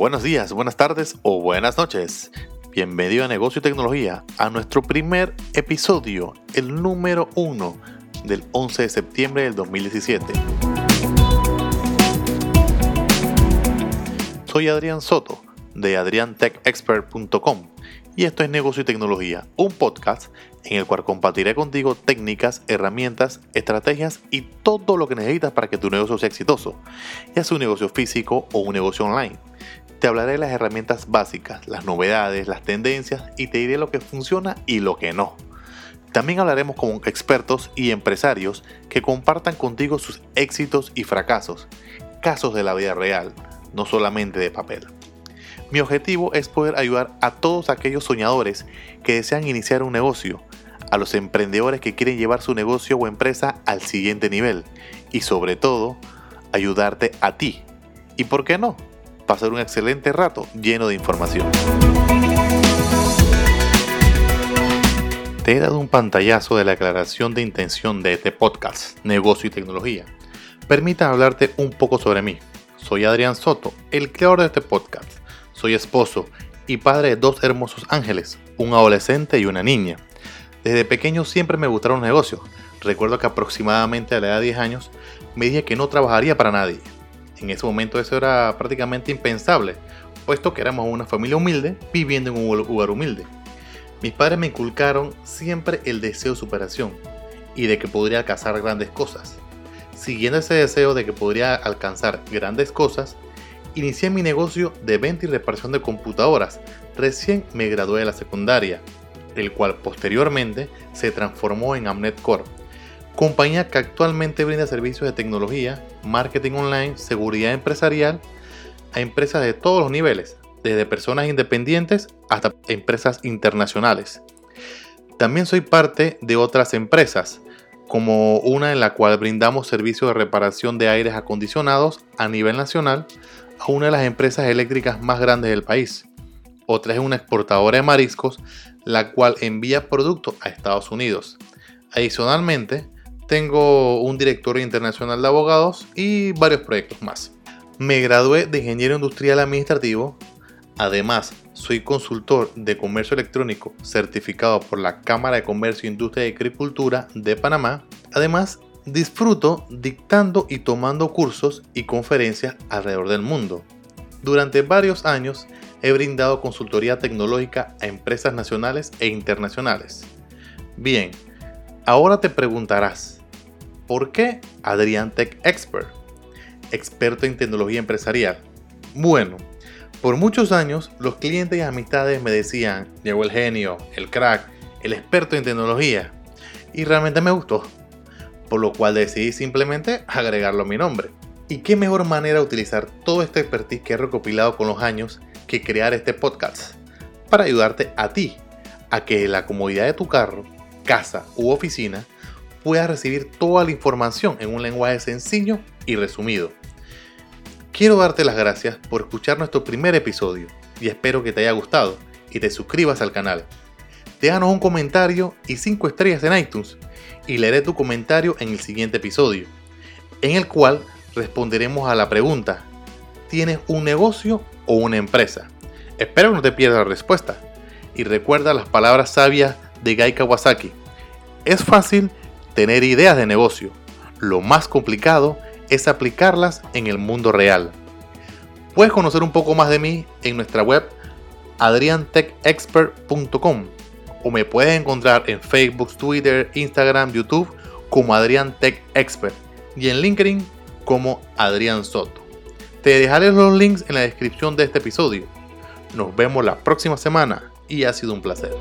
buenos días, buenas tardes o buenas noches. Bienvenido a Negocio y Tecnología, a nuestro primer episodio, el número uno del 11 de septiembre del 2017. Soy Adrián Soto de adriantechexpert.com y esto es Negocio y Tecnología, un podcast en el cual compartiré contigo técnicas, herramientas, estrategias y todo lo que necesitas para que tu negocio sea exitoso, ya sea un negocio físico o un negocio online. Te hablaré de las herramientas básicas, las novedades, las tendencias y te diré lo que funciona y lo que no. También hablaremos con expertos y empresarios que compartan contigo sus éxitos y fracasos, casos de la vida real, no solamente de papel. Mi objetivo es poder ayudar a todos aquellos soñadores que desean iniciar un negocio, a los emprendedores que quieren llevar su negocio o empresa al siguiente nivel y sobre todo ayudarte a ti. ¿Y por qué no? Pasar un excelente rato lleno de información. Te he dado un pantallazo de la aclaración de intención de este podcast, Negocio y Tecnología. Permita hablarte un poco sobre mí. Soy Adrián Soto, el creador de este podcast soy esposo y padre de dos hermosos ángeles, un adolescente y una niña. Desde pequeño siempre me gustaron los negocios. Recuerdo que aproximadamente a la edad de 10 años me dije que no trabajaría para nadie. En ese momento eso era prácticamente impensable, puesto que éramos una familia humilde viviendo en un lugar humilde. Mis padres me inculcaron siempre el deseo de superación y de que podría alcanzar grandes cosas. Siguiendo ese deseo de que podría alcanzar grandes cosas, inicié mi negocio de venta y reparación de computadoras. Recién me gradué de la secundaria, el cual posteriormente se transformó en Amnet Core, compañía que actualmente brinda servicios de tecnología, marketing online, seguridad empresarial a empresas de todos los niveles, desde personas independientes hasta empresas internacionales. También soy parte de otras empresas, como una en la cual brindamos servicios de reparación de aires acondicionados a nivel nacional, a una de las empresas eléctricas más grandes del país. Otra es una exportadora de mariscos, la cual envía productos a Estados Unidos. Adicionalmente, tengo un directorio internacional de abogados y varios proyectos más. Me gradué de ingeniero industrial administrativo. Además, soy consultor de comercio electrónico certificado por la Cámara de Comercio, Industria y Agricultura de Panamá. Además, disfruto dictando y tomando cursos y conferencias alrededor del mundo. Durante varios años he brindado consultoría tecnológica a empresas nacionales e internacionales. Bien, ahora te preguntarás, ¿por qué Adrián Tech Expert? Experto en tecnología empresarial. Bueno, por muchos años los clientes y amistades me decían, llegó el genio, el crack, el experto en tecnología. Y realmente me gustó por lo cual decidí simplemente agregarlo a mi nombre. ¿Y qué mejor manera de utilizar todo este expertise que he recopilado con los años que crear este podcast? Para ayudarte a ti a que la comodidad de tu carro, casa u oficina puedas recibir toda la información en un lenguaje sencillo y resumido. Quiero darte las gracias por escuchar nuestro primer episodio y espero que te haya gustado y te suscribas al canal. Déjanos un comentario y 5 estrellas en iTunes y leeré tu comentario en el siguiente episodio, en el cual responderemos a la pregunta, ¿tienes un negocio o una empresa? Espero no te pierdas la respuesta y recuerda las palabras sabias de Gai Kawasaki. Es fácil tener ideas de negocio, lo más complicado es aplicarlas en el mundo real. Puedes conocer un poco más de mí en nuestra web adriantechexpert.com o me puedes encontrar en Facebook, Twitter, Instagram, YouTube como Adrián Tech Expert y en LinkedIn como Adrián Soto. Te dejaré los links en la descripción de este episodio. Nos vemos la próxima semana y ha sido un placer.